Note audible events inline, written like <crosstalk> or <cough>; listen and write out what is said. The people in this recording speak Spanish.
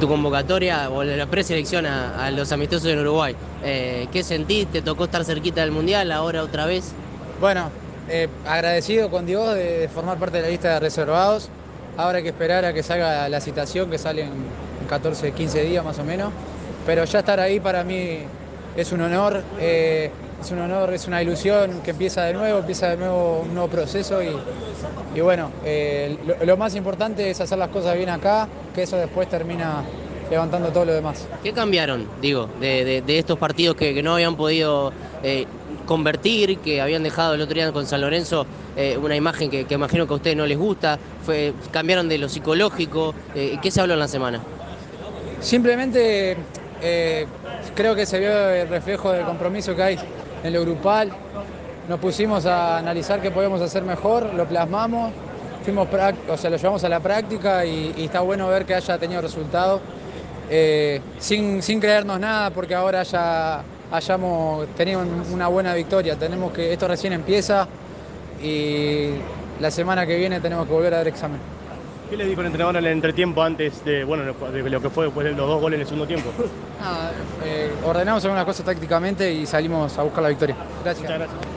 Tu convocatoria o la preselección a, a los amistosos en Uruguay, eh, ¿qué sentís? ¿Te tocó estar cerquita del Mundial ahora otra vez? Bueno, eh, agradecido con Dios de, de formar parte de la lista de reservados. Ahora hay que esperar a que salga la citación, que sale en 14, 15 días más o menos. Pero ya estar ahí para mí es un honor, eh, es un honor, es una ilusión que empieza de nuevo, empieza de nuevo un nuevo proceso y, y bueno, eh, lo, lo más importante es hacer las cosas bien acá, que eso después termina levantando todo lo demás. ¿Qué cambiaron, digo, de, de- de estos partidos que, que no habían podido eh, convertir, que habían dejado el otro día con San Lorenzo una imagen que, que imagino que a ustedes no les gusta? Fue, cambiaron de lo psicológico. ¿Qué se habló en la semana? Simplemente eh, creo que se vio el reflejo del compromiso que hay en lo grupal. Nos pusimos a analizar qué podemos hacer mejor, lo plasmamos, fuimos o sea, lo llevamos a la práctica y, está bueno ver que haya tenido resultados. eh, sin, creernos nada porque ahora ya hayamos tenido un- una buena victoria. Tenemos que, esto recién empieza y la semana que viene tenemos que volver a dar examen. ¿Qué le dijo el entrenador en el entretiempo antes de, bueno, de lo que fue después de los dos goles en el segundo tiempo? Nada, <laughs> eh, ordenamos algunas cosas tácticamente y salimos a buscar la victoria. Gracias. Muchas gracias.